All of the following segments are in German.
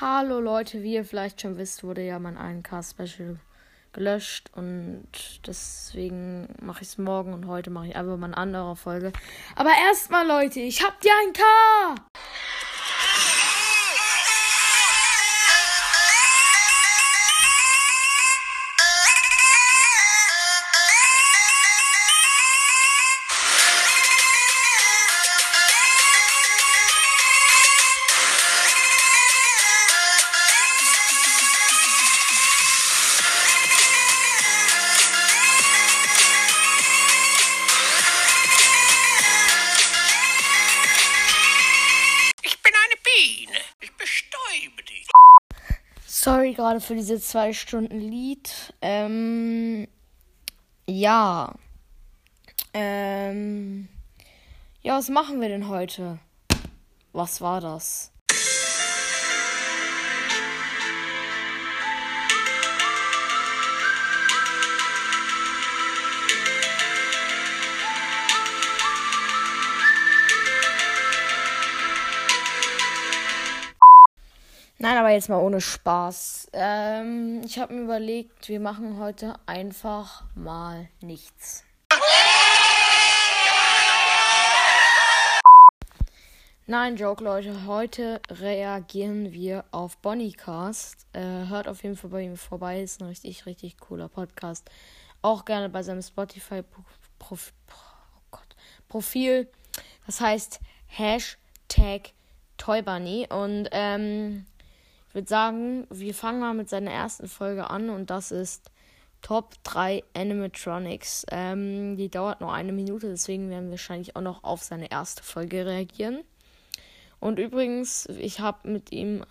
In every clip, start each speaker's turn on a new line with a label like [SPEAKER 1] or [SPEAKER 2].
[SPEAKER 1] Hallo Leute, wie ihr vielleicht schon wisst, wurde ja mein 1K-Special gelöscht und deswegen mache ich es morgen und heute mache ich einfach mal eine andere Folge. Aber erstmal Leute, ich hab die 1K! Gerade für diese zwei Stunden Lied. Ähm, ja. Ähm, ja, was machen wir denn heute? Was war das? Nein, aber jetzt mal ohne Spaß. Ähm, ich habe mir überlegt, wir machen heute einfach mal nichts. Nein, Joke, Leute. Heute reagieren wir auf Bonnycast. Äh, hört auf jeden Fall bei ihm vorbei. Ist ein richtig, richtig cooler Podcast. Auch gerne bei seinem Spotify-Profil. Oh. Das heißt Hashtag Toybunny. Und ähm, ich würde sagen, wir fangen mal mit seiner ersten Folge an. Und das ist Top 3 Animatronics. Ähm, die dauert nur eine Minute. Deswegen werden wir wahrscheinlich auch noch auf seine erste Folge reagieren. Und übrigens, ich habe mit ihm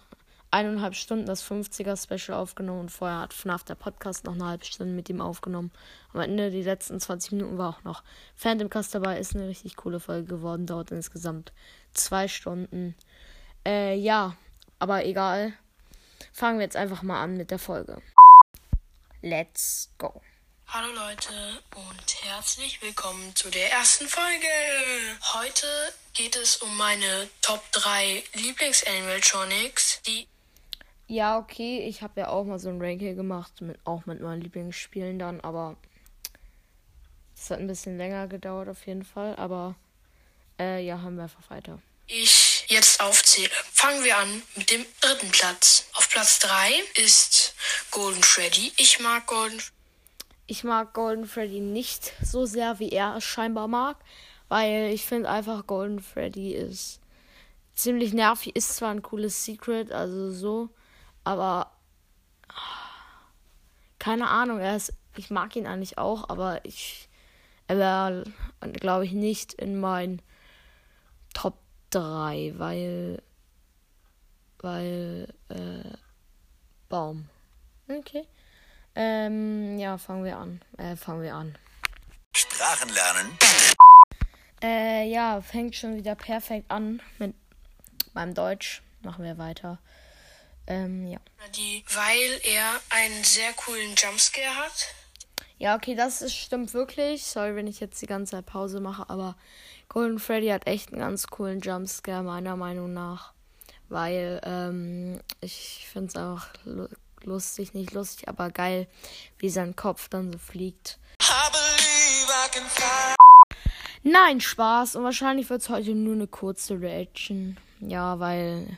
[SPEAKER 1] eineinhalb Stunden das 50er Special aufgenommen und vorher hat FNAF der Podcast noch eine halbe Stunde mit ihm aufgenommen. Am Ende, die letzten 20 Minuten, war auch noch Phantom Cast dabei. Ist eine richtig coole Folge geworden, dauert insgesamt zwei Stunden. Äh, ja, aber egal. Fangen wir jetzt einfach mal an mit der Folge. Let's go.
[SPEAKER 2] Hallo Leute und herzlich willkommen zu der ersten Folge. Heute geht es um meine Top 3 Lieblings-Animatronics, die
[SPEAKER 1] Ja, okay, ich habe ja auch mal so ein Ranking gemacht, mit, auch mit meinen Lieblingsspielen dann, aber es hat ein bisschen länger gedauert auf jeden Fall, aber äh, ja, haben wir einfach weiter.
[SPEAKER 2] ich jetzt aufzähle. Fangen wir an mit dem dritten Platz. Platz 3 ist Golden Freddy. Ich mag Golden
[SPEAKER 1] Ich mag Golden Freddy nicht so sehr, wie er es scheinbar mag, weil ich finde einfach Golden Freddy ist ziemlich nervig, ist zwar ein cooles Secret, also so, aber keine Ahnung, er ist, ich mag ihn eigentlich auch, aber ich, er wäre, glaube ich, nicht in meinen Top 3, weil, weil, äh, Baum. Okay. Ähm, ja, fangen wir an. Äh, fangen wir an.
[SPEAKER 3] Sprachen lernen.
[SPEAKER 1] Äh, ja, fängt schon wieder perfekt an mit meinem Deutsch. Machen wir weiter. Ähm, ja.
[SPEAKER 2] Freddy, weil er einen sehr coolen Jumpscare hat.
[SPEAKER 1] Ja, okay, das ist, stimmt wirklich. Sorry, wenn ich jetzt die ganze Zeit Pause mache, aber Golden Freddy hat echt einen ganz coolen Jumpscare, meiner Meinung nach. Weil, ähm, ich finde es lu- lustig, nicht lustig, aber geil, wie sein Kopf dann so fliegt. Nein, Spaß. Und wahrscheinlich wird es heute nur eine kurze Reaction. Ja, weil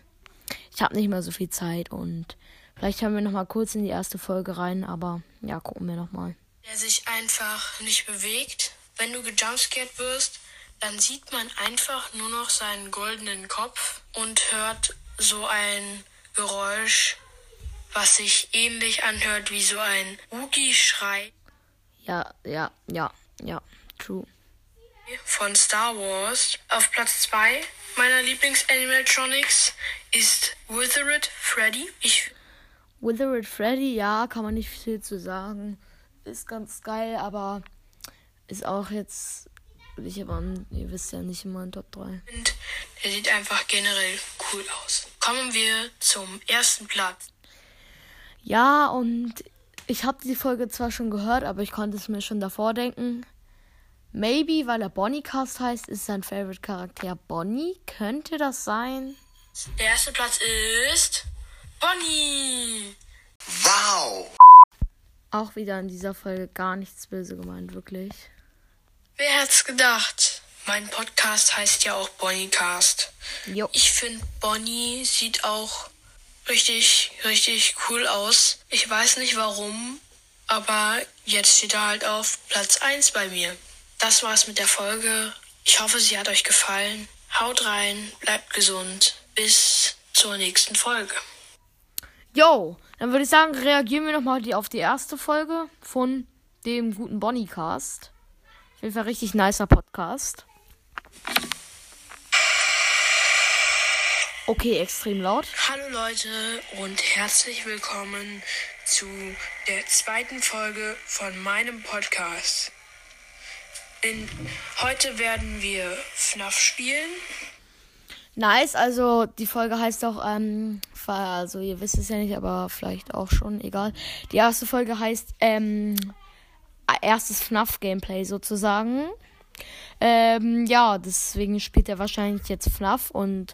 [SPEAKER 1] ich habe nicht mehr so viel Zeit und vielleicht hören wir noch mal kurz in die erste Folge rein, aber ja, gucken wir noch mal.
[SPEAKER 2] der sich einfach nicht bewegt. Wenn du gejumpscared wirst, dann sieht man einfach nur noch seinen goldenen Kopf und hört so ein Geräusch, was sich ähnlich anhört wie so ein Wookie-Schrei
[SPEAKER 1] Ja, ja, ja, ja, true.
[SPEAKER 2] von Star Wars. Auf Platz 2 meiner Lieblings-Animatronics ist Withered Freddy. Ich
[SPEAKER 1] Withered Freddy, ja, kann man nicht viel zu sagen. Ist ganz geil, aber ist auch jetzt, ich aber, ihr wisst ja nicht immer in Top 3.
[SPEAKER 2] finde, der sieht einfach generell cool aus. Kommen wir zum ersten Platz.
[SPEAKER 1] Ja, und ich habe die Folge zwar schon gehört, aber ich konnte es mir schon davor denken. Maybe, weil er Bonnycast heißt, ist sein Favorite Charakter Bonnie. Könnte das sein?
[SPEAKER 2] Der erste Platz ist Bonnie!
[SPEAKER 3] Wow.
[SPEAKER 1] Auch wieder in dieser Folge gar nichts böse gemeint, wirklich.
[SPEAKER 2] Wer hätte es gedacht? Mein Podcast heißt ja auch Bonniecast.
[SPEAKER 1] Jo.
[SPEAKER 2] Ich finde, Bonnie sieht auch richtig, richtig cool aus. Ich weiß nicht warum, aber jetzt steht er halt auf Platz 1 bei mir. Das war's mit der Folge. Ich hoffe, sie hat euch gefallen. Haut rein, bleibt gesund. Bis zur nächsten Folge.
[SPEAKER 1] Jo, dann würde ich sagen, reagieren wir nochmal auf die erste Folge von dem guten Bonniecast. Jeden Fall richtig nicer Podcast. Okay, extrem laut.
[SPEAKER 2] Hallo Leute und herzlich willkommen zu der zweiten Folge von meinem Podcast. In, heute werden wir FNAF spielen.
[SPEAKER 1] Nice, also die Folge heißt auch, ähm, also ihr wisst es ja nicht, aber vielleicht auch schon, egal. Die erste Folge heißt, ähm, erstes FNAF-Gameplay sozusagen. Ähm, ja, deswegen spielt er wahrscheinlich jetzt FNAF und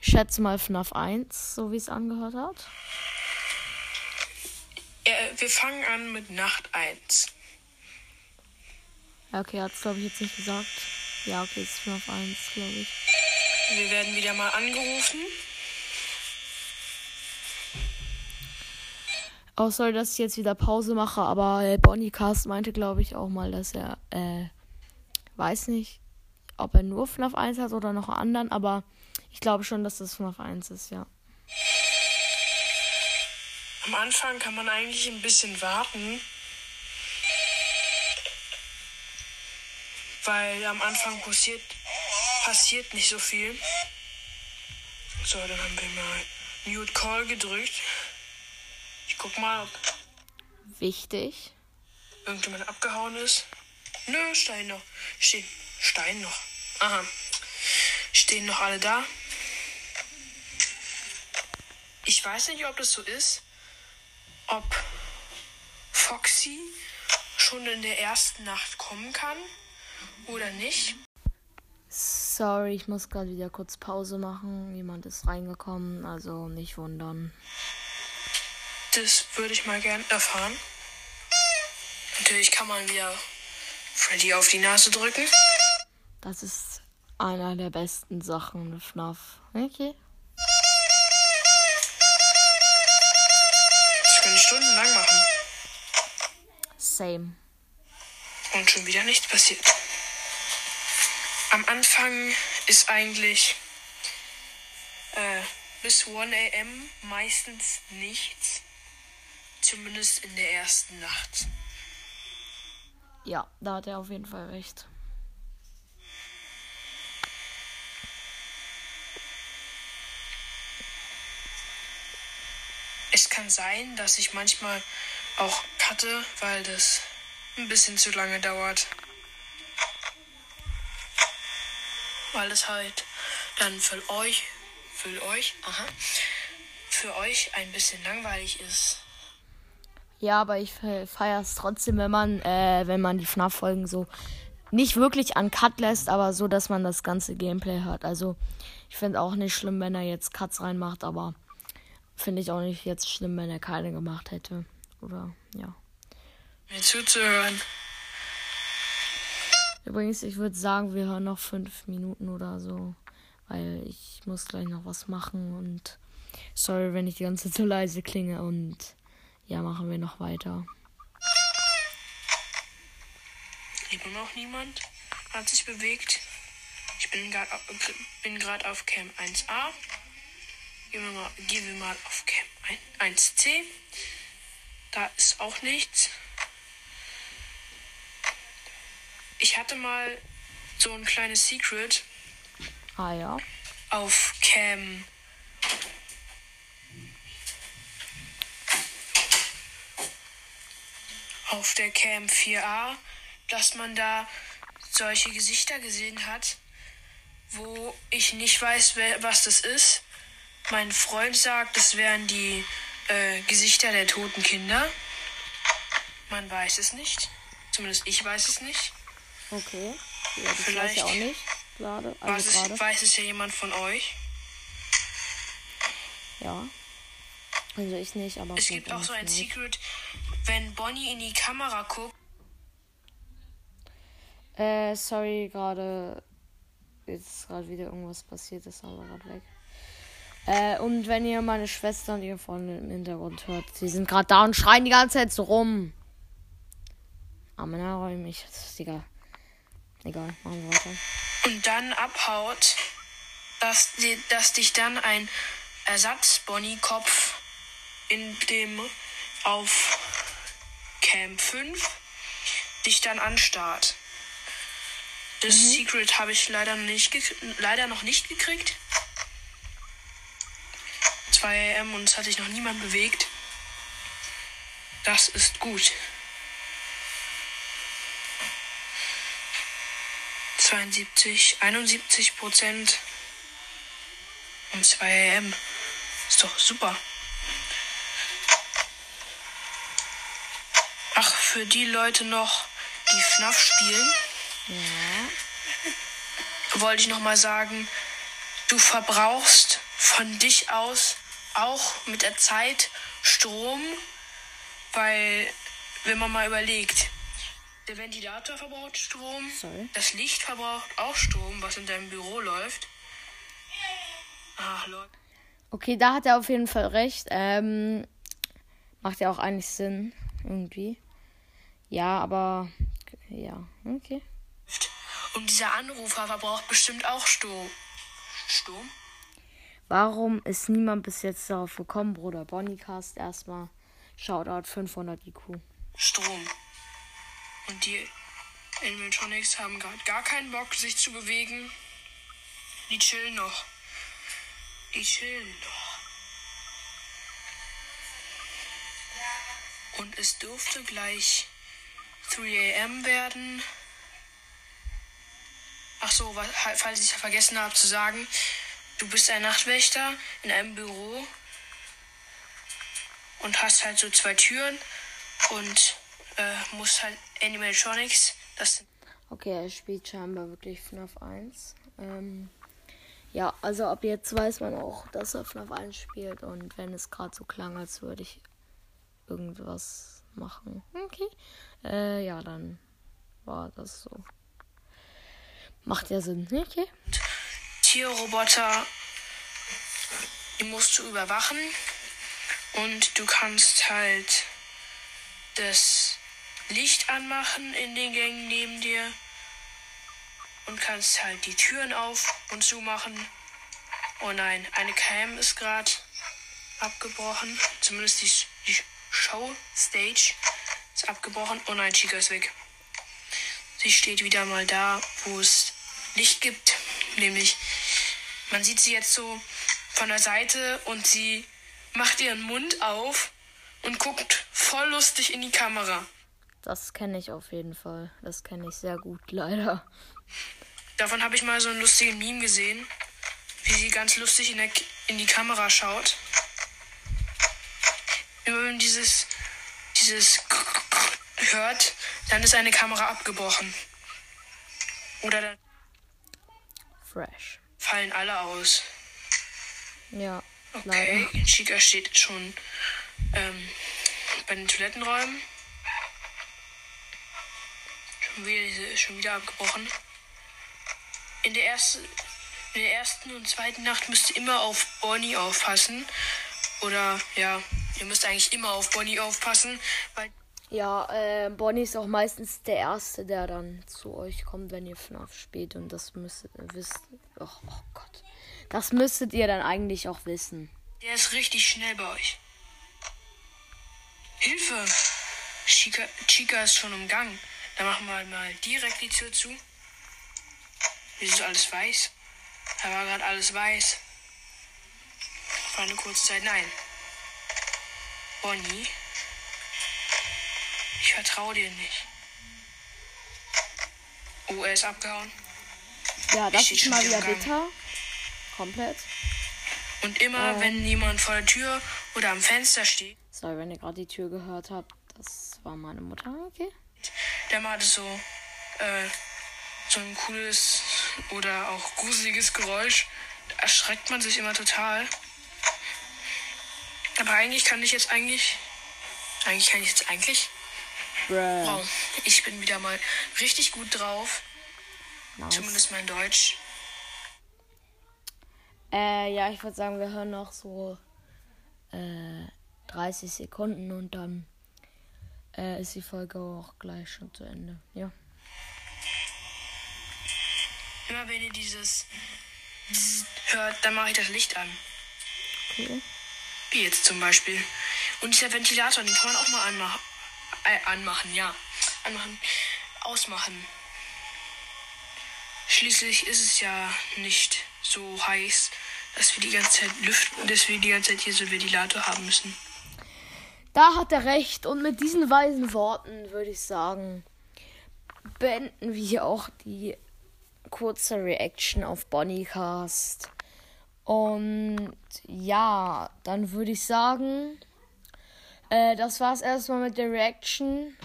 [SPEAKER 1] ich schätze mal FNAF 1, so wie es angehört hat.
[SPEAKER 2] Äh, wir fangen an mit Nacht 1.
[SPEAKER 1] Ja, okay, hat es glaube ich jetzt nicht gesagt. Ja, okay, es ist FNAF 1, glaube ich.
[SPEAKER 2] Wir werden wieder mal angerufen.
[SPEAKER 1] Auch sorry, dass ich jetzt wieder Pause mache, aber äh, Bonnie Cast meinte, glaube ich, auch mal, dass er, äh, weiß nicht, ob er nur FNAF 1 hat oder noch einen anderen, aber ich glaube schon, dass das FNAF 1 ist, ja.
[SPEAKER 2] Am Anfang kann man eigentlich ein bisschen warten. Weil am Anfang passiert, passiert nicht so viel. So, dann haben wir mal Mute Call gedrückt. Ich guck mal, ob
[SPEAKER 1] Wichtig.
[SPEAKER 2] irgendjemand abgehauen ist. Nö, Stein noch. Stehen. Stein noch. Aha. Stehen noch alle da. Ich weiß nicht, ob das so ist. Ob Foxy schon in der ersten Nacht kommen kann oder nicht.
[SPEAKER 1] Sorry, ich muss gerade wieder kurz Pause machen. Jemand ist reingekommen, also nicht wundern.
[SPEAKER 2] Das würde ich mal gern erfahren. Natürlich kann man wieder Freddy auf die Nase drücken.
[SPEAKER 1] Das ist einer der besten Sachen FNAF. Okay.
[SPEAKER 2] Das können stundenlang machen.
[SPEAKER 1] Same.
[SPEAKER 2] Und schon wieder nichts passiert. Am Anfang ist eigentlich äh, bis 1 am meistens nichts. Zumindest in der ersten Nacht.
[SPEAKER 1] Ja, da hat er auf jeden Fall recht.
[SPEAKER 2] Es kann sein, dass ich manchmal auch cutte, weil das ein bisschen zu lange dauert. Weil es halt dann für euch, für euch, aha, für euch ein bisschen langweilig ist.
[SPEAKER 1] Ja, aber ich feiere es trotzdem, wenn man, äh, wenn man die FNAF-Folgen so nicht wirklich an Cut lässt, aber so, dass man das ganze Gameplay hört. Also, ich finde auch nicht schlimm, wenn er jetzt Cuts reinmacht, aber finde ich auch nicht jetzt schlimm, wenn er keine gemacht hätte. Oder, ja.
[SPEAKER 2] Mir zuzuhören.
[SPEAKER 1] Übrigens, ich würde sagen, wir hören noch fünf Minuten oder so, weil ich muss gleich noch was machen und sorry, wenn ich die ganze Zeit so leise klinge und ja, machen wir noch weiter.
[SPEAKER 2] Immer noch niemand hat sich bewegt. Ich bin gerade bin grad auf Cam 1a. Gehen wir mal, gehen wir mal auf Cam 1c. Da ist auch nichts. Ich hatte mal so ein kleines Secret
[SPEAKER 1] Ah ja.
[SPEAKER 2] auf Cam. Auf der Cam 4a, dass man da solche Gesichter gesehen hat, wo ich nicht weiß, wer, was das ist. Mein Freund sagt, das wären die äh, Gesichter der toten Kinder. Man weiß es nicht. Zumindest ich weiß es nicht.
[SPEAKER 1] Okay. Ja, das weiß
[SPEAKER 2] Vielleicht
[SPEAKER 1] ich auch nicht. Gerade.
[SPEAKER 2] Weiß
[SPEAKER 1] Also
[SPEAKER 2] es,
[SPEAKER 1] gerade.
[SPEAKER 2] weiß es ja jemand von euch.
[SPEAKER 1] Ja. Also ich nicht, aber
[SPEAKER 2] Es gibt auch so ein
[SPEAKER 1] vielleicht.
[SPEAKER 2] Secret, wenn Bonnie in die Kamera guckt.
[SPEAKER 1] Äh, sorry, gerade. Jetzt ist gerade wieder irgendwas passiert, ist aber gerade weg. Äh, und wenn ihr meine Schwester und ihre Freundin im Hintergrund hört, sie sind gerade da und schreien die ganze Zeit so rum. Aber na, räume mich. Das ist egal. Egal, machen wir weiter.
[SPEAKER 2] und dann abhaut, dass, dass dich dann ein Ersatz-Bonnie-Kopf in dem auf Camp 5 dich dann anstarrt. Das Secret habe ich leider noch nicht, leider noch nicht gekriegt. 2 am und es hat sich noch niemand bewegt. Das ist gut. 72, 71 Prozent und 2 AM. Ist doch super. Ach, für die Leute noch, die FNAF spielen, wollte ich noch mal sagen, du verbrauchst von dich aus auch mit der Zeit Strom, weil, wenn man mal überlegt, der Ventilator verbraucht Strom,
[SPEAKER 1] Sorry.
[SPEAKER 2] das Licht verbraucht auch Strom, was in deinem Büro läuft. Ach, Leute.
[SPEAKER 1] Okay, da hat er auf jeden Fall recht. Ähm, macht ja auch eigentlich Sinn, irgendwie. Ja, aber. Ja, okay.
[SPEAKER 2] Und dieser Anrufer verbraucht bestimmt auch Strom. Strom?
[SPEAKER 1] Warum ist niemand bis jetzt darauf gekommen, Bruder? Bonnycast erstmal. Shoutout 500 IQ.
[SPEAKER 2] Strom. Und die Animatronics haben gerade gar keinen Bock, sich zu bewegen. Die chillen noch. Die chillen noch. Und es dürfte gleich 3 am werden. Ach so, wa- falls ich vergessen habe zu sagen, du bist ein Nachtwächter in einem Büro und hast halt so zwei Türen und äh, musst halt Animatronics, das
[SPEAKER 1] Okay, er spielt scheinbar wirklich FNAF 1. Ähm, ja, also ab jetzt weiß man auch, dass er FNAF 1 spielt. Und wenn es gerade so klang, als würde ich irgendwas machen. Okay. Äh, ja, dann war das so. Macht ja Sinn. Okay.
[SPEAKER 2] Tierroboter, die musst du überwachen und du kannst halt das Licht anmachen in den Gängen neben dir und kannst halt die Türen auf und zumachen. Oh nein, eine Cam ist gerade abgebrochen, zumindest die, die Show Stage ist abgebrochen. Oh nein, Chica ist weg. Sie steht wieder mal da, wo es Licht gibt. Nämlich, man sieht sie jetzt so von der Seite und sie macht ihren Mund auf und guckt voll lustig in die Kamera.
[SPEAKER 1] Das kenne ich auf jeden Fall. Das kenne ich sehr gut, leider.
[SPEAKER 2] Davon habe ich mal so einen lustigen Meme gesehen, wie sie ganz lustig in, der, in die Kamera schaut. Wenn man dieses, dieses hört, dann ist eine Kamera abgebrochen. Oder dann
[SPEAKER 1] Fresh.
[SPEAKER 2] fallen alle aus.
[SPEAKER 1] Ja,
[SPEAKER 2] Okay,
[SPEAKER 1] leider.
[SPEAKER 2] Chica steht schon ähm, bei den Toilettenräumen. Schon wieder, diese- schon wieder abgebrochen. In der, ersten, in der ersten und zweiten Nacht müsst ihr immer auf Bonnie aufpassen. Oder ja, ihr müsst eigentlich immer auf Bonnie aufpassen, weil
[SPEAKER 1] Ja, äh, Bonnie ist auch meistens der Erste, der dann zu euch kommt, wenn ihr FNAF spielt. Und das müsstet ihr wissen. Oh, oh Gott. Das müsstet ihr dann eigentlich auch wissen.
[SPEAKER 2] der ist richtig schnell bei euch. Hilfe! Chica, Chica ist schon im Gang. Da machen wir mal direkt die Tür zu. Wieso ist alles weiß? Da war gerade alles weiß. Für eine kurze Zeit. Nein. Bonnie. Ich vertraue dir nicht. Oh, er ist abgehauen.
[SPEAKER 1] Ja, das ist mal
[SPEAKER 2] wieder
[SPEAKER 1] bitter. Komplett.
[SPEAKER 2] Und immer, wenn jemand vor der Tür oder am Fenster steht,
[SPEAKER 1] Sorry, wenn ihr gerade die Tür gehört habt. Das war meine Mutter. Okay.
[SPEAKER 2] der macht so, äh, so ein cooles oder auch gruseliges Geräusch. Da erschreckt man sich immer total. Eigentlich kann ich jetzt eigentlich. Eigentlich kann ich jetzt eigentlich.
[SPEAKER 1] Bruh.
[SPEAKER 2] Wow, ich bin wieder mal richtig gut drauf.
[SPEAKER 1] Nice.
[SPEAKER 2] Zumindest mein Deutsch.
[SPEAKER 1] Äh, ja, ich würde sagen, wir hören noch so äh, 30 Sekunden und dann äh, ist die Folge auch gleich schon zu Ende. Ja.
[SPEAKER 2] Immer wenn ihr dieses hört, dann mache ich das Licht an.
[SPEAKER 1] Okay.
[SPEAKER 2] Wie jetzt zum Beispiel. Und dieser Ventilator, den kann man auch mal anmachen. Äh, anmachen, ja. Anmachen. Ausmachen. Schließlich ist es ja nicht so heiß, dass wir die ganze Zeit lüften, dass wir die ganze Zeit hier so einen Ventilator haben müssen.
[SPEAKER 1] Da hat er recht. Und mit diesen weisen Worten würde ich sagen, beenden wir auch die kurze Reaction auf Bonnycast. Und ja, dann würde ich sagen, äh, das war's erstmal mit der Reaction.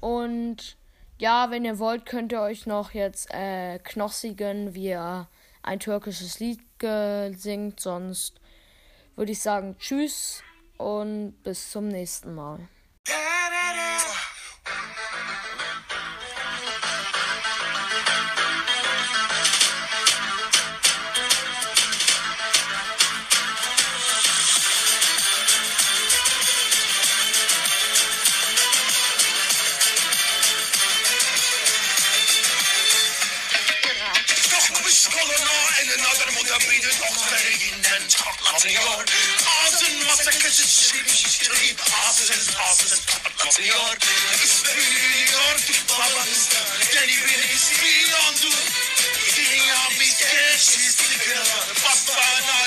[SPEAKER 1] Und ja, wenn ihr wollt, könnt ihr euch noch jetzt äh, knossigen, wie er ein türkisches Lied singt. Sonst würde ich sagen, tschüss und bis zum nächsten Mal.
[SPEAKER 3] dalga bir de dozerinden çatlatıyor. Ağzın masa kaşı şişirip şişirip ağzınız ağzınız patlatıyor. Üstleniyor babanızda deli bir ispiyondu. Dünya bir genç istikrarı basbana